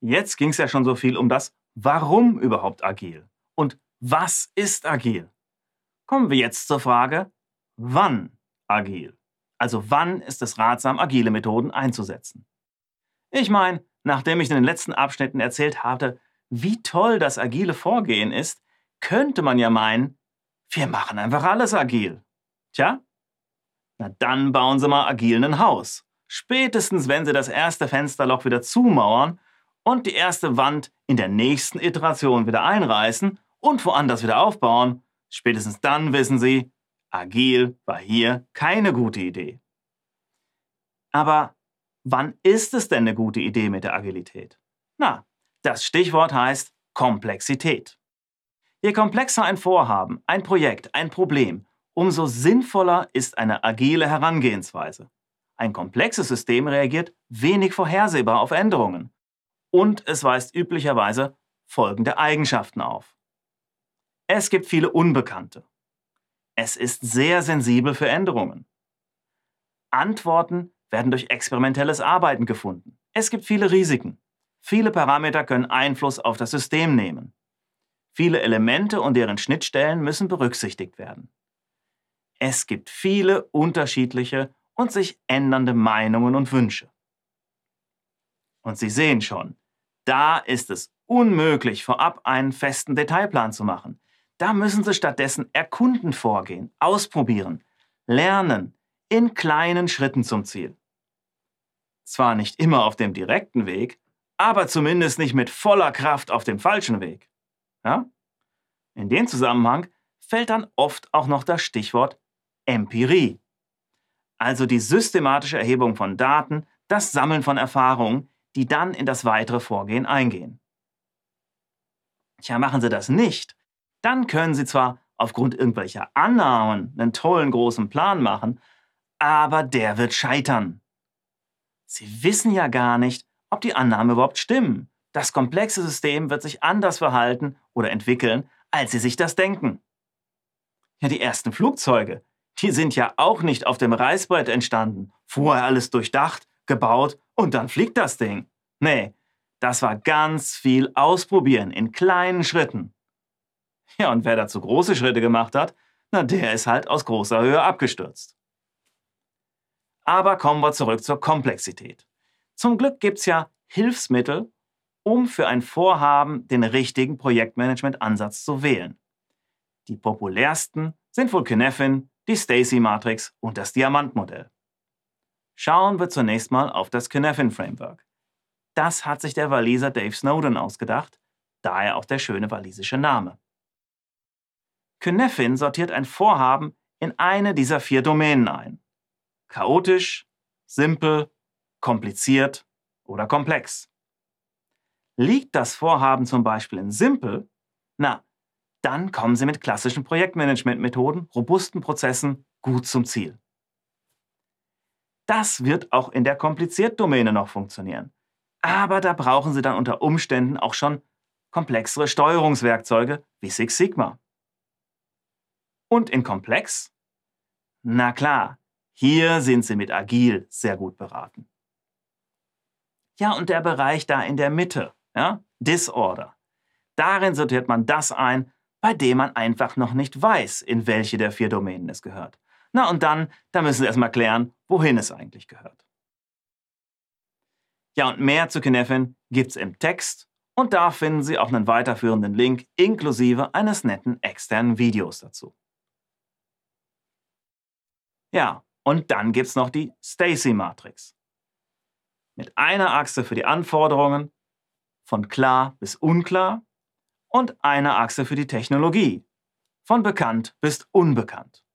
Jetzt ging es ja schon so viel um das Warum überhaupt agil und was ist agil? Kommen wir jetzt zur Frage, wann agil? Also wann ist es ratsam, agile Methoden einzusetzen? Ich meine, nachdem ich in den letzten Abschnitten erzählt hatte, wie toll das agile Vorgehen ist, könnte man ja meinen, wir machen einfach alles agil. Tja, na dann bauen Sie mal agil ein Haus. Spätestens, wenn Sie das erste Fensterloch wieder zumauern und die erste Wand in der nächsten Iteration wieder einreißen und woanders wieder aufbauen, spätestens dann wissen Sie, agil war hier keine gute Idee. Aber wann ist es denn eine gute Idee mit der Agilität? Na, das Stichwort heißt Komplexität. Je komplexer ein Vorhaben, ein Projekt, ein Problem, umso sinnvoller ist eine agile Herangehensweise. Ein komplexes System reagiert wenig vorhersehbar auf Änderungen und es weist üblicherweise folgende Eigenschaften auf. Es gibt viele Unbekannte. Es ist sehr sensibel für Änderungen. Antworten werden durch experimentelles Arbeiten gefunden. Es gibt viele Risiken. Viele Parameter können Einfluss auf das System nehmen. Viele Elemente und deren Schnittstellen müssen berücksichtigt werden. Es gibt viele unterschiedliche und sich ändernde Meinungen und Wünsche. Und Sie sehen schon, da ist es unmöglich, vorab einen festen Detailplan zu machen. Da müssen Sie stattdessen erkunden vorgehen, ausprobieren, lernen, in kleinen Schritten zum Ziel. Zwar nicht immer auf dem direkten Weg, aber zumindest nicht mit voller Kraft auf dem falschen Weg. Ja? In dem Zusammenhang fällt dann oft auch noch das Stichwort Empirie. Also die systematische Erhebung von Daten, das Sammeln von Erfahrungen, die dann in das weitere Vorgehen eingehen. Tja, machen Sie das nicht, dann können Sie zwar aufgrund irgendwelcher Annahmen einen tollen großen Plan machen, aber der wird scheitern. Sie wissen ja gar nicht, ob die Annahmen überhaupt stimmen. Das komplexe System wird sich anders verhalten oder entwickeln, als Sie sich das denken. Ja, die ersten Flugzeuge, die sind ja auch nicht auf dem Reißbrett entstanden, vorher alles durchdacht, gebaut und dann fliegt das Ding. Nee, das war ganz viel Ausprobieren in kleinen Schritten. Ja, und wer dazu große Schritte gemacht hat, na, der ist halt aus großer Höhe abgestürzt. Aber kommen wir zurück zur Komplexität. Zum Glück gibt es ja Hilfsmittel, um für ein Vorhaben den richtigen Projektmanagement-Ansatz zu wählen. Die populärsten sind wohl Kinefin, die Stacy-Matrix und das Diamantmodell. Schauen wir zunächst mal auf das Kinefin-Framework. Das hat sich der Waliser Dave Snowden ausgedacht, daher auch der schöne walisische Name. Kinefin sortiert ein Vorhaben in eine dieser vier Domänen ein. Chaotisch, simpel, kompliziert oder komplex. Liegt das Vorhaben zum Beispiel in simpel, na, dann kommen Sie mit klassischen Projektmanagement-Methoden, robusten Prozessen gut zum Ziel. Das wird auch in der Kompliziert-Domäne noch funktionieren. Aber da brauchen Sie dann unter Umständen auch schon komplexere Steuerungswerkzeuge wie Six Sigma. Und in Komplex? Na klar, hier sind Sie mit Agil sehr gut beraten. Ja, und der Bereich da in der Mitte, ja, Disorder. Darin sortiert man das ein, bei dem man einfach noch nicht weiß, in welche der vier Domänen es gehört. Na und dann, da müssen Sie erstmal klären, wohin es eigentlich gehört. Ja, und mehr zu Kinefin gibt's im Text und da finden Sie auch einen weiterführenden Link inklusive eines netten externen Videos dazu. Ja, und dann gibt's noch die Stacy-Matrix. Mit einer Achse für die Anforderungen, von klar bis unklar, und einer Achse für die Technologie, von bekannt bis unbekannt.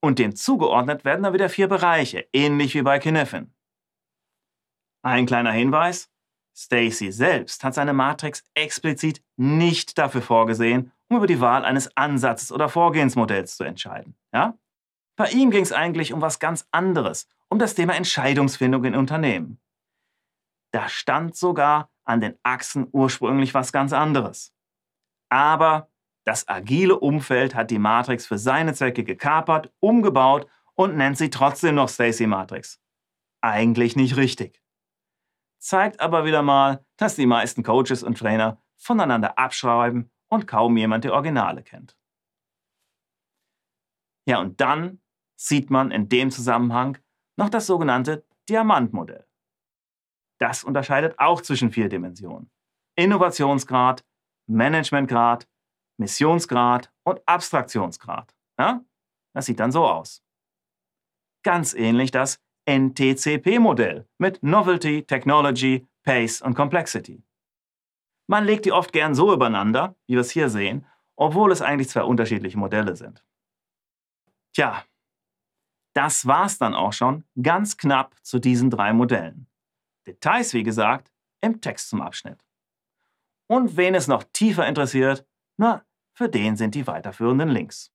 Und dem zugeordnet werden dann wieder vier Bereiche, ähnlich wie bei Kinefin. Ein kleiner Hinweis, Stacy selbst hat seine Matrix explizit nicht dafür vorgesehen, um über die Wahl eines Ansatzes oder Vorgehensmodells zu entscheiden. Ja? Bei ihm ging es eigentlich um was ganz anderes, um das Thema Entscheidungsfindung in Unternehmen. Da stand sogar an den Achsen ursprünglich was ganz anderes. Aber das agile Umfeld hat die Matrix für seine Zwecke gekapert, umgebaut und nennt sie trotzdem noch Stacy Matrix. Eigentlich nicht richtig. Zeigt aber wieder mal, dass die meisten Coaches und Trainer voneinander abschreiben und kaum jemand die Originale kennt. Ja, und dann sieht man in dem Zusammenhang noch das sogenannte Diamantmodell. Das unterscheidet auch zwischen vier Dimensionen. Innovationsgrad, Managementgrad, Missionsgrad und Abstraktionsgrad. Ja? Das sieht dann so aus. Ganz ähnlich das NTCP-Modell mit Novelty, Technology, Pace und Complexity. Man legt die oft gern so übereinander, wie wir es hier sehen, obwohl es eigentlich zwei unterschiedliche Modelle sind. Tja, das war's dann auch schon ganz knapp zu diesen drei Modellen. Details, wie gesagt, im Text zum Abschnitt. Und wen es noch tiefer interessiert, na, für den sind die weiterführenden Links.